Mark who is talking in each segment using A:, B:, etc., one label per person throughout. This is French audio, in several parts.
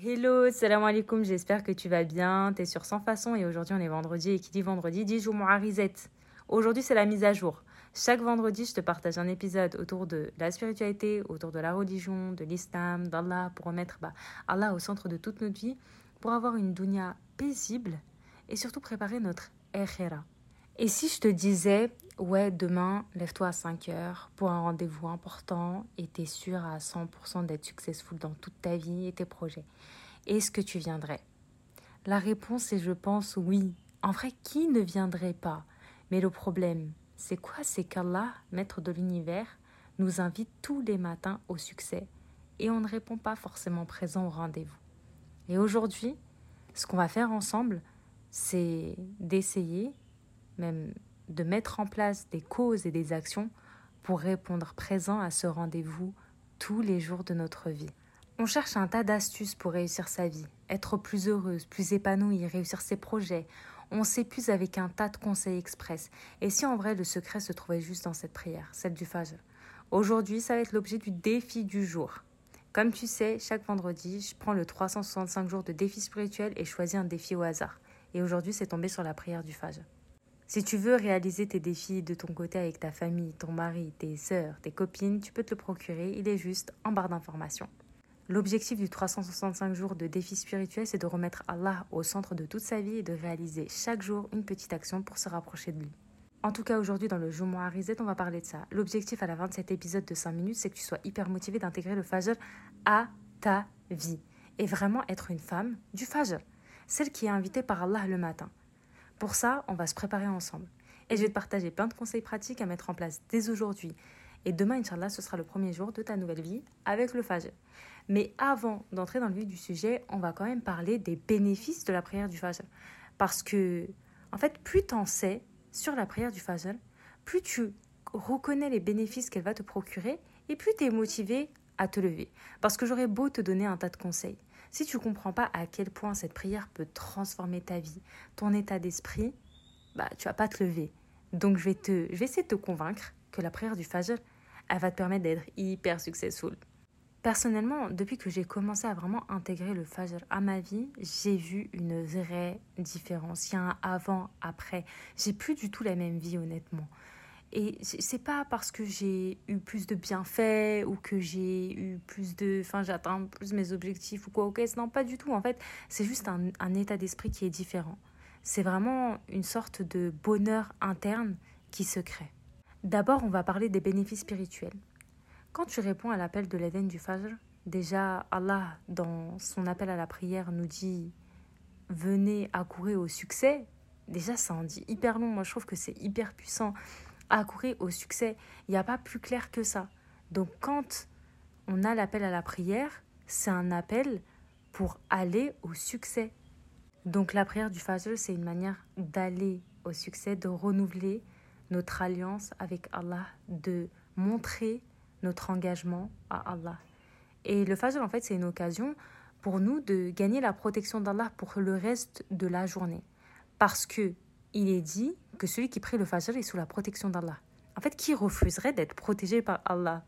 A: Hello, salam alaikum, j'espère que tu vas bien. T'es sur Sans Façon et aujourd'hui on est vendredi et qui dit vendredi dit Jumu'arizet. Aujourd'hui c'est la mise à jour. Chaque vendredi je te partage un épisode autour de la spiritualité, autour de la religion, de l'islam, d'Allah pour remettre bah, Allah au centre de toute notre vie, pour avoir une dunya paisible et surtout préparer notre akhira. Et si je te disais, ouais, demain, lève-toi à 5 heures pour un rendez-vous important et t'es sûr à 100% d'être successful dans toute ta vie et tes projets, est-ce que tu viendrais? La réponse est, je pense, oui. En vrai, qui ne viendrait pas? Mais le problème, c'est quoi? C'est qu'Allah, maître de l'univers, nous invite tous les matins au succès et on ne répond pas forcément présent au rendez-vous. Et aujourd'hui, ce qu'on va faire ensemble, c'est d'essayer même de mettre en place des causes et des actions pour répondre présent à ce rendez-vous tous les jours de notre vie. On cherche un tas d'astuces pour réussir sa vie, être plus heureuse, plus épanouie, réussir ses projets. On s'épuise avec un tas de conseils express. Et si en vrai le secret se trouvait juste dans cette prière, celle du Fajr Aujourd'hui, ça va être l'objet du défi du jour. Comme tu sais, chaque vendredi, je prends le 365 jours de défi spirituel et choisis un défi au hasard. Et aujourd'hui, c'est tombé sur la prière du Fajr. Si tu veux réaliser tes défis de ton côté avec ta famille, ton mari, tes sœurs, tes copines, tu peux te le procurer, il est juste en barre d'informations. L'objectif du 365 jours de défi spirituel, c'est de remettre Allah au centre de toute sa vie et de réaliser chaque jour une petite action pour se rapprocher de lui. En tout cas, aujourd'hui, dans le Jour Rizet, on va parler de ça. L'objectif à la fin de cet épisode de 5 minutes, c'est que tu sois hyper motivé d'intégrer le Fajr à ta vie. Et vraiment être une femme du Fajr. Celle qui est invitée par Allah le matin. Pour ça, on va se préparer ensemble. Et je vais te partager plein de conseils pratiques à mettre en place dès aujourd'hui. Et demain, Inch'Allah, ce sera le premier jour de ta nouvelle vie avec le Fajr. Mais avant d'entrer dans le vif du sujet, on va quand même parler des bénéfices de la prière du Fajr. Parce que, en fait, plus tu en sais sur la prière du Fajr, plus tu reconnais les bénéfices qu'elle va te procurer et plus tu es motivé à te lever. Parce que j'aurais beau te donner un tas de conseils. Si tu comprends pas à quel point cette prière peut transformer ta vie, ton état d'esprit, bah, tu vas pas te lever. Donc je vais, te, je vais essayer de te convaincre que la prière du Fajr, elle va te permettre d'être hyper successful. Personnellement, depuis que j'ai commencé à vraiment intégrer le Fajr à ma vie, j'ai vu une vraie différence. Il y a un avant, après. J'ai plus du tout la même vie, honnêtement. Et c'est pas parce que j'ai eu plus de bienfaits ou que j'ai eu plus de. Enfin, j'atteins plus mes objectifs ou quoi, ok, non, pas du tout. En fait, c'est juste un, état d'esprit qui est différent. C'est vraiment une sorte de bonheur interne qui se crée. D'abord, on va parler des bénéfices spirituels. Quand tu réponds à l'appel de l'Éden du Fajr, déjà Allah, dans son appel à la prière, nous dit Venez accourir au succès. Déjà, ça en dit hyper long. Moi, je trouve que c'est hyper puissant accourir au succès. Il n'y a pas plus clair que ça. Donc quand on a l'appel à la prière, c'est un appel pour aller au succès. Donc la prière du Fajr, c'est une manière d'aller au succès, de renouveler notre alliance avec Allah, de montrer notre engagement à Allah. Et le Fajr, en fait, c'est une occasion pour nous de gagner la protection d'Allah pour le reste de la journée. Parce que il est dit que celui qui prie le Fajr est sous la protection d'Allah. En fait, qui refuserait d'être protégé par Allah?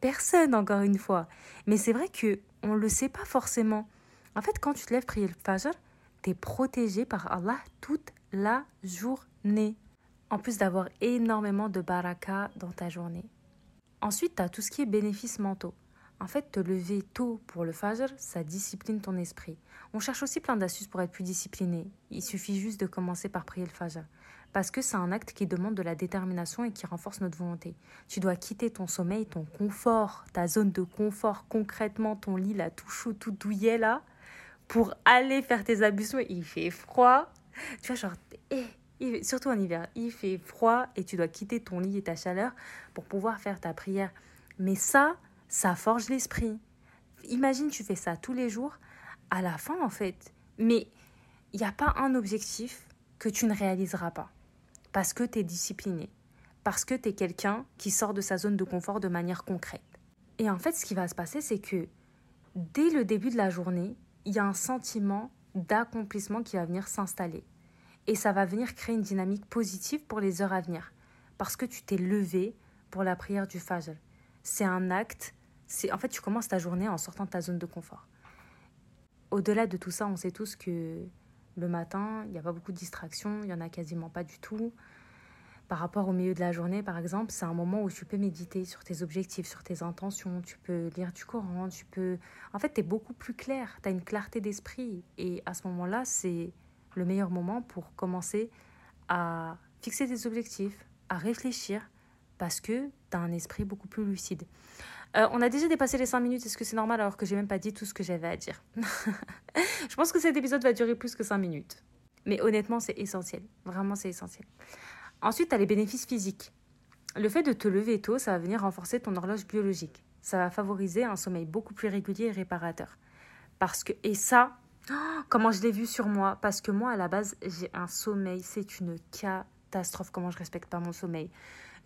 A: Personne, encore une fois. Mais c'est vrai que on ne le sait pas forcément. En fait, quand tu te lèves prier le Fajr, tu es protégé par Allah toute la journée. En plus d'avoir énormément de baraka dans ta journée. Ensuite, tu as tout ce qui est bénéfices mentaux. En fait, te lever tôt pour le Fajr, ça discipline ton esprit. On cherche aussi plein d'astuces pour être plus discipliné. Il suffit juste de commencer par prier le Fajr. Parce que c'est un acte qui demande de la détermination et qui renforce notre volonté. Tu dois quitter ton sommeil, ton confort, ta zone de confort, concrètement ton lit là, tout chaud, tout douillet là, pour aller faire tes ablutions. Il fait froid. Tu vois, genre, eh, surtout en hiver, il fait froid et tu dois quitter ton lit et ta chaleur pour pouvoir faire ta prière. Mais ça, ça forge l'esprit. Imagine, tu fais ça tous les jours, à la fin en fait. Mais il n'y a pas un objectif que tu ne réaliseras pas. Parce que tu es discipliné. Parce que tu es quelqu'un qui sort de sa zone de confort de manière concrète. Et en fait, ce qui va se passer, c'est que dès le début de la journée, il y a un sentiment d'accomplissement qui va venir s'installer. Et ça va venir créer une dynamique positive pour les heures à venir. Parce que tu t'es levé pour la prière du Fajr. C'est un acte en fait tu commences ta journée en sortant de ta zone de confort. au-delà de tout ça, on sait tous que le matin, il n'y a pas beaucoup de distractions, il n'y en a quasiment pas du tout. Par rapport au milieu de la journée, par exemple, c'est un moment où tu peux méditer sur tes objectifs, sur tes intentions, tu peux lire du Coran, tu peux... En fait, tu es beaucoup plus clair, tu as une clarté d'esprit. Et à ce moment-là, c'est le meilleur moment pour commencer à fixer tes objectifs, à réfléchir, parce que tu as un esprit beaucoup plus lucide. Euh, on a déjà dépassé les 5 minutes, est-ce que c'est normal alors que j'ai même pas dit tout ce que j'avais à dire? Je pense que cet épisode va durer plus que 5 minutes. Mais honnêtement, c'est essentiel. Vraiment, c'est essentiel. Ensuite, tu as les bénéfices physiques. Le fait de te lever tôt, ça va venir renforcer ton horloge biologique. Ça va favoriser un sommeil beaucoup plus régulier et réparateur. Parce que, et ça, comment je l'ai vu sur moi, parce que moi, à la base, j'ai un sommeil, c'est une catastrophe, comment je respecte pas mon sommeil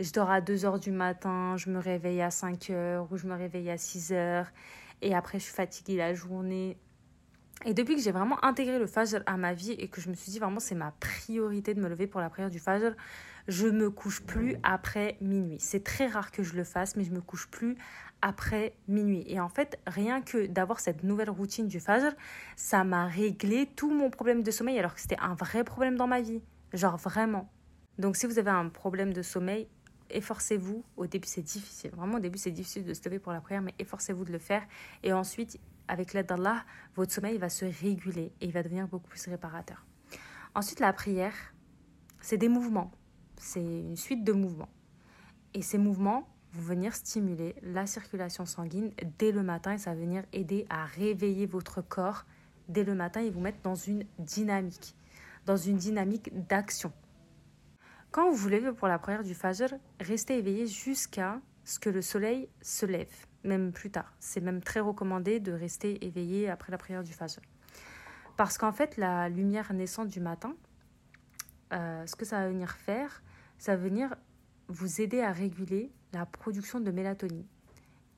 A: je dors à 2 heures du matin, je me réveille à 5 heures ou je me réveille à 6 heures et après je suis fatiguée la journée. Et depuis que j'ai vraiment intégré le Fajr à ma vie et que je me suis dit vraiment c'est ma priorité de me lever pour la prière du Fajr, je me couche plus après minuit. C'est très rare que je le fasse, mais je me couche plus après minuit. Et en fait, rien que d'avoir cette nouvelle routine du Fajr, ça m'a réglé tout mon problème de sommeil alors que c'était un vrai problème dans ma vie. Genre vraiment. Donc si vous avez un problème de sommeil, efforcez-vous. Au début, c'est difficile. Vraiment, au début, c'est difficile de se lever pour la prière, mais efforcez-vous de le faire. Et ensuite, avec l'aide d'Allah, votre sommeil va se réguler et il va devenir beaucoup plus réparateur. Ensuite, la prière, c'est des mouvements. C'est une suite de mouvements. Et ces mouvements vont venir stimuler la circulation sanguine dès le matin et ça va venir aider à réveiller votre corps dès le matin et vous mettre dans une dynamique, dans une dynamique d'action. Quand vous vous levez pour la prière du Fajr, restez éveillé jusqu'à ce que le soleil se lève, même plus tard. C'est même très recommandé de rester éveillé après la prière du Fajr. Parce qu'en fait, la lumière naissante du matin, euh, ce que ça va venir faire, ça va venir vous aider à réguler la production de mélatonine.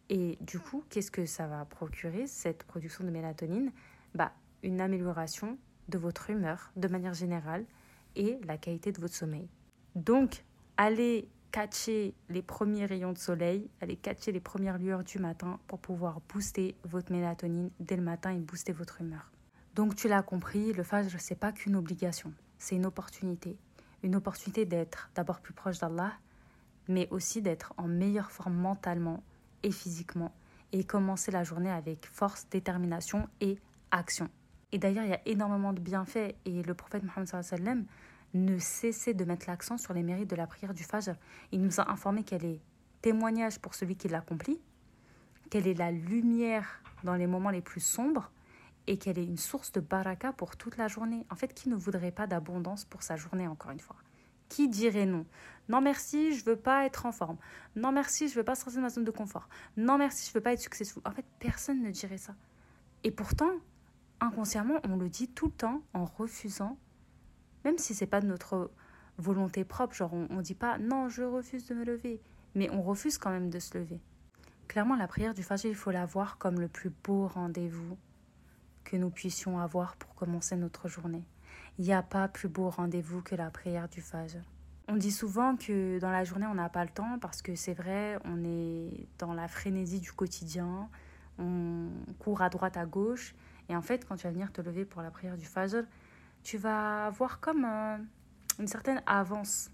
A: Et du coup, qu'est-ce que ça va procurer, cette production de mélatonine? Bah, Une amélioration de votre humeur de manière générale et la qualité de votre sommeil. Donc, allez catcher les premiers rayons de soleil, allez catcher les premières lueurs du matin pour pouvoir booster votre mélatonine dès le matin et booster votre humeur. Donc, tu l'as compris, le Fajr, n'est pas qu'une obligation, c'est une opportunité. Une opportunité d'être d'abord plus proche d'Allah, mais aussi d'être en meilleure forme mentalement et physiquement et commencer la journée avec force, détermination et action. Et d'ailleurs, il y a énormément de bienfaits et le prophète Mohammed sallam ne cessait de mettre l'accent sur les mérites de la prière du Fajr. Il nous a informé qu'elle est témoignage pour celui qui l'accomplit, qu'elle est la lumière dans les moments les plus sombres et qu'elle est une source de baraka pour toute la journée. En fait, qui ne voudrait pas d'abondance pour sa journée, encore une fois? Qui dirait non? Non merci, je veux pas être en forme. Non merci, je veux pas sortir de ma zone de confort. Non merci, je veux pas être successful. En fait, personne ne dirait ça. Et pourtant, inconsciemment, on le dit tout le temps en refusant même si c'est pas de notre volonté propre, genre on, ne dit pas non, je refuse de me lever, mais on refuse quand même de se lever. Clairement, la prière du Fajr, il faut la voir comme le plus beau rendez-vous que nous puissions avoir pour commencer notre journée. Il n'y a pas plus beau rendez-vous que la prière du Fajr. On dit souvent que dans la journée, on n'a pas le temps parce que c'est vrai, on est dans la frénésie du quotidien, on court à droite, à gauche. Et en fait, quand tu vas venir te lever pour la prière du Fajr, tu vas avoir comme une certaine avance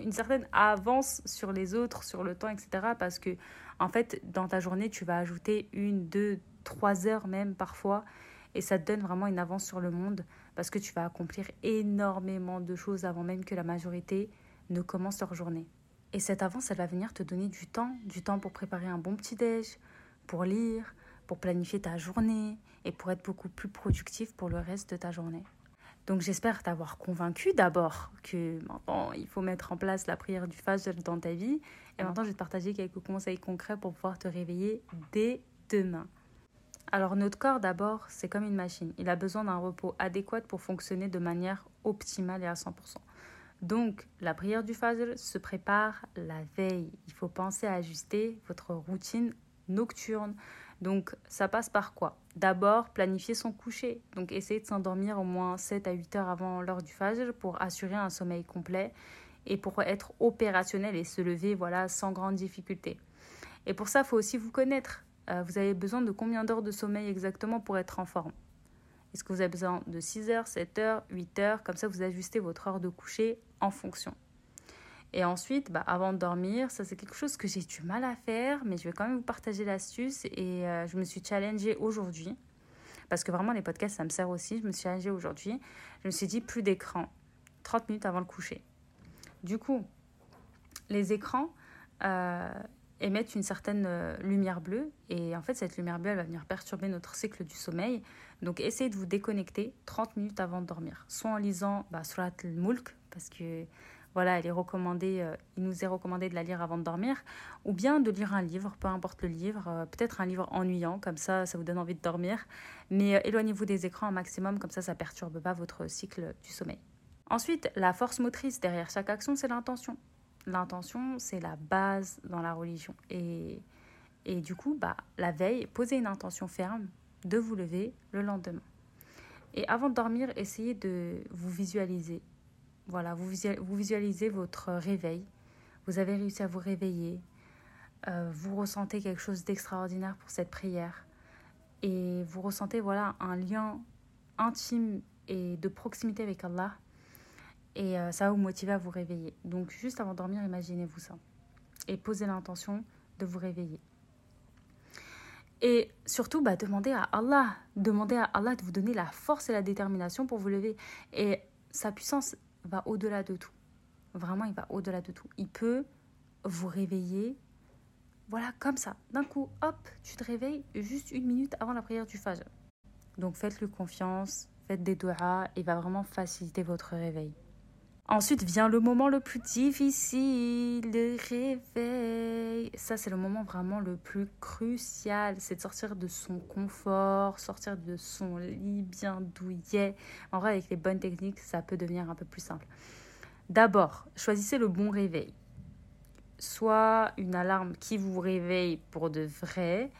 A: une certaine avance sur les autres, sur le temps, etc. Parce que, en fait, dans ta journée, tu vas ajouter une, deux, trois heures même parfois. Et ça te donne vraiment une avance sur le monde parce que tu vas accomplir énormément de choses avant même que la majorité ne commence leur journée. Et cette avance, elle va venir te donner du temps, du temps pour préparer un bon petit-déj, pour lire, pour planifier ta journée et pour être beaucoup plus productif pour le reste de ta journée. Donc j'espère t'avoir convaincu d'abord que maintenant il faut mettre en place la prière du Fajr dans ta vie. Et maintenant je vais te partager quelques conseils concrets pour pouvoir te réveiller dès demain. Alors notre corps d'abord c'est comme une machine. Il a besoin d'un repos adéquat pour fonctionner de manière optimale et à 100%. Donc la prière du Fajr se prépare la veille. Il faut penser à ajuster votre routine nocturne. Donc ça passe par quoi? D'abord, planifier son coucher. Donc essayer de s'endormir au moins 7 à 8 heures avant l'heure du Fajr pour assurer un sommeil complet et pour être opérationnel et se lever voilà sans grande difficulté. Et pour ça, il faut aussi vous connaître. Euh, vous avez besoin de combien d'heures de sommeil exactement pour être en forme? Est-ce que vous avez besoin de 6 heures, 7 heures, 8 heures? Comme ça, vous ajustez votre heure de coucher en fonction. Et ensuite, bah, avant de dormir, ça c'est quelque chose que j'ai du mal à faire, mais je vais quand même vous partager l'astuce. Et euh, je me suis challengée aujourd'hui, parce que vraiment les podcasts, ça me sert aussi. Je me suis challengée aujourd'hui. Je me suis dit plus d'écran, 30 minutes avant le coucher. Du coup, les écrans euh, émettent une certaine euh, lumière bleue, et en fait, cette lumière bleue, elle va venir perturber notre cycle du sommeil. Donc, essayez de vous déconnecter 30 minutes avant de dormir, soit en lisant bah, Surat al-Mulk, parce que voilà, elle est recommandée, euh, il nous est recommandé de la lire avant de dormir, ou bien de lire un livre, peu importe le livre, euh, peut-être un livre ennuyant, comme ça, ça vous donne envie de dormir, mais euh, éloignez-vous des écrans un maximum, comme ça, ça perturbe pas votre cycle du sommeil. Ensuite, la force motrice derrière chaque action, c'est l'intention. L'intention, c'est la base dans la religion. Et, et du coup, bah, la veille, posez une intention ferme de vous lever le lendemain. Et avant de dormir, essayez de vous visualiser voilà, vous, visualisez votre réveil. Vous avez réussi à vous réveiller. Euh, vous ressentez quelque chose d'extraordinaire pour cette prière. Et vous ressentez voilà, un lien intime et de proximité avec Allah. Et euh, ça va vous motiver à vous réveiller. Donc juste avant de dormir, imaginez-vous ça. Et posez l'intention de vous réveiller. Et surtout, bah, demandez à Allah, demandez à Allah de vous donner la force et la détermination pour vous lever. Et sa puissance va au-delà de tout. Vraiment, il va au-delà de tout. Il peut vous réveiller, voilà, comme ça. D'un coup, hop, tu te réveilles juste une minute avant la prière du Fajr. Donc faites-lui confiance, faites des doigts, il va vraiment faciliter votre réveil. Ensuite vient le moment le plus difficile, le réveil. Ça, c'est le moment vraiment le plus crucial. C'est de sortir de son confort, sortir de son lit bien douillet. En vrai, avec les bonnes techniques, ça peut devenir un peu plus simple. D'abord, choisissez le bon réveil. Soit une alarme qui vous réveille pour de vrai.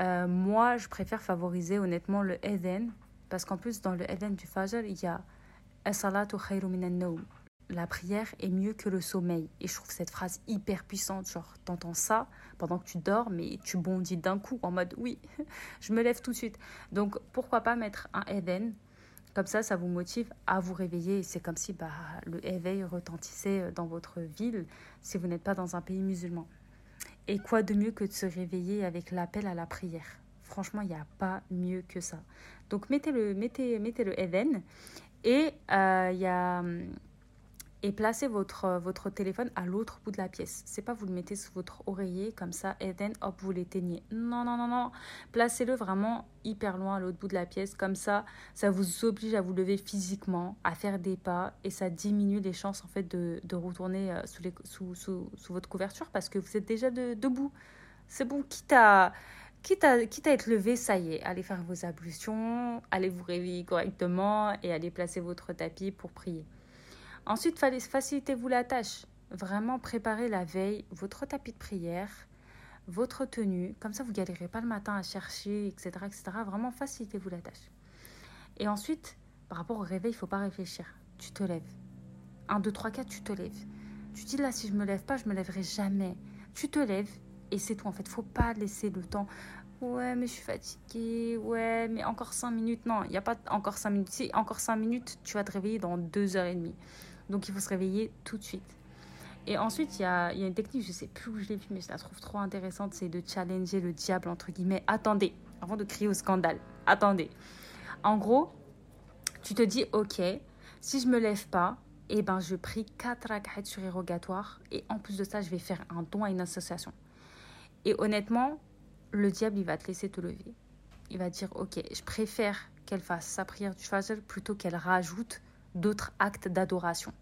A: Euh, moi, je préfère favoriser honnêtement le Eden. Parce qu'en plus, dans le Eden du Fajr, il y a la prière est mieux que le sommeil. Et je trouve cette phrase hyper puissante. Genre, t'entends ça pendant que tu dors, mais tu bondis d'un coup en mode oui, je me lève tout de suite. Donc, pourquoi pas mettre un Eden Comme ça, ça vous motive à vous réveiller. C'est comme si bah, le éveil retentissait dans votre ville si vous n'êtes pas dans un pays musulman. Et quoi de mieux que de se réveiller avec l'appel à la prière? Franchement, il n'y a pas mieux que ça. Donc, mettez le, mettez, mettez le. Et euh, il y a et placez votre, votre téléphone à l'autre bout de la pièce. C'est pas vous le mettez sous votre oreiller comme ça et then hop vous l'éteignez. Non non non non, placez-le vraiment hyper loin à l'autre bout de la pièce comme ça, ça vous oblige à vous lever physiquement, à faire des pas et ça diminue les chances en fait de, de retourner euh, sous, les, sous, sous, sous, votre couverture parce que vous êtes déjà debout. C'est bon, quitte à quitte à, quitte à être levé, ça y est, allez faire vos ablutions, allez vous réveiller correctement et allez placer votre tapis pour prier. Ensuite, facilitez-vous la tâche. Vraiment préparez la veille votre tapis de prière, votre tenue. Comme ça, vous galérez pas le matin à chercher, etc. etc. Vraiment, facilitez-vous la tâche. Et ensuite, par rapport au réveil, il faut pas réfléchir. Tu te lèves. 1, 2, 3, 4, tu te lèves. Tu dis là, si je me lève pas, je me lèverai jamais. Tu te lèves et c'est tout. En fait, faut pas laisser le temps. Ouais, mais je suis fatiguée. Ouais, mais encore 5 minutes. Non, il n'y a pas encore 5 minutes. Si, encore 5 minutes, tu vas te réveiller dans 2h30. Donc, il faut se réveiller tout de suite. Et ensuite, il y a, y a, une technique, je sais plus où je l'ai vue, mais je la trouve trop intéressante. C'est de challenger le diable, entre guillemets. Attendez, avant de crier au scandale. Attendez. En gros, tu te dis, ok, si je me lève pas, eh ben, je prie 4 rak'at surérogatoires. Et en plus de ça, je vais faire un don à une association. Et honnêtement, le diable, il va te laisser te lever. Il va dire, ok, je préfère qu'elle fasse sa prière du Fajr plutôt qu'elle rajoute d'autres actes d'adoration.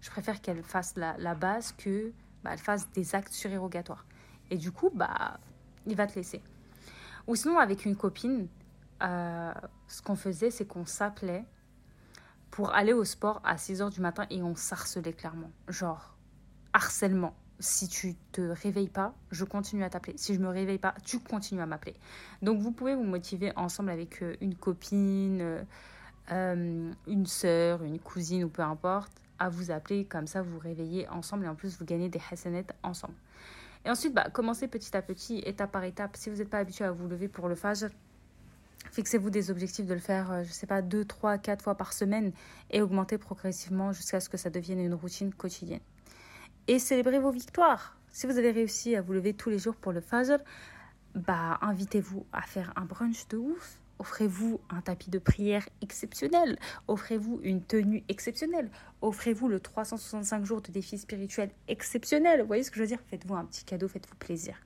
A: Je préfère qu'elle fasse la, base que bah, elle fasse des actes surérogatoires. Et du coup, bah, il va te laisser. Ou sinon, avec une copine, euh, ce qu'on faisait, c'est qu'on s'appelait pour aller au sport à 6 h du matin et on s'harcelait clairement. Genre, harcèlement si tu te réveilles pas, je continue à t'appeler. Si je me réveille pas, tu continues à m'appeler. Donc vous pouvez vous motiver ensemble avec euh, une copine, euh, euh, une sœur, une cousine ou peu importe, à vous appeler. Comme ça, vous vous réveillez ensemble et en plus, vous gagnez des hasanettes ensemble. Et ensuite, bah, commencez petit à petit, étape par étape. Si vous n'êtes pas habitué à vous lever pour le fajr, Fixez-vous des objectifs de le faire, je ne sais pas, deux, trois, quatre fois par semaine et augmentez progressivement jusqu'à ce que ça devienne une routine quotidienne. Et célébrez vos victoires. Si vous avez réussi à vous lever tous les jours pour le Fajr, bah invitez-vous à faire un brunch de ouf. Offrez-vous un tapis de prière exceptionnel. Offrez-vous une tenue exceptionnelle. Offrez-vous le 365 jours de défi spirituel exceptionnel. Vous voyez ce que je veux dire? Faites-vous un petit cadeau, faites-vous plaisir.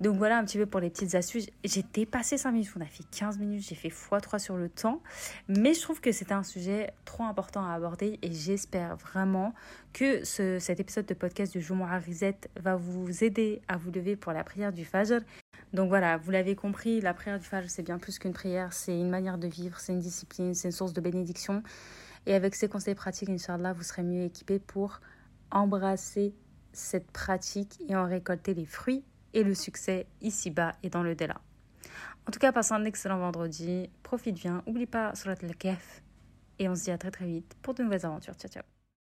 A: Donc voilà un petit peu pour les petites astuces. J'ai dépassé 5 minutes, on a fait 15 minutes, j'ai fait x3 sur le temps. Mais je trouve que c'était un sujet trop important à aborder et j'espère vraiment que ce, cet épisode de podcast du Jumu'ah Rizet va vous aider à vous lever pour la prière du Fajr. Donc voilà, vous l'avez compris, la prière du Fajr c'est bien plus qu'une prière, c'est une manière de vivre, c'est une discipline, c'est une source de bénédiction. Et avec ces conseils pratiques, Inch'Allah, vous serez mieux équipé pour embrasser cette pratique et en récolter les fruits et le succès ici-bas et dans le delà. En tout cas, passe un excellent vendredi, profite bien, oublie pas Surat al-Kahf et on se dit à très très vite pour de nouvelles aventures. Ciao ciao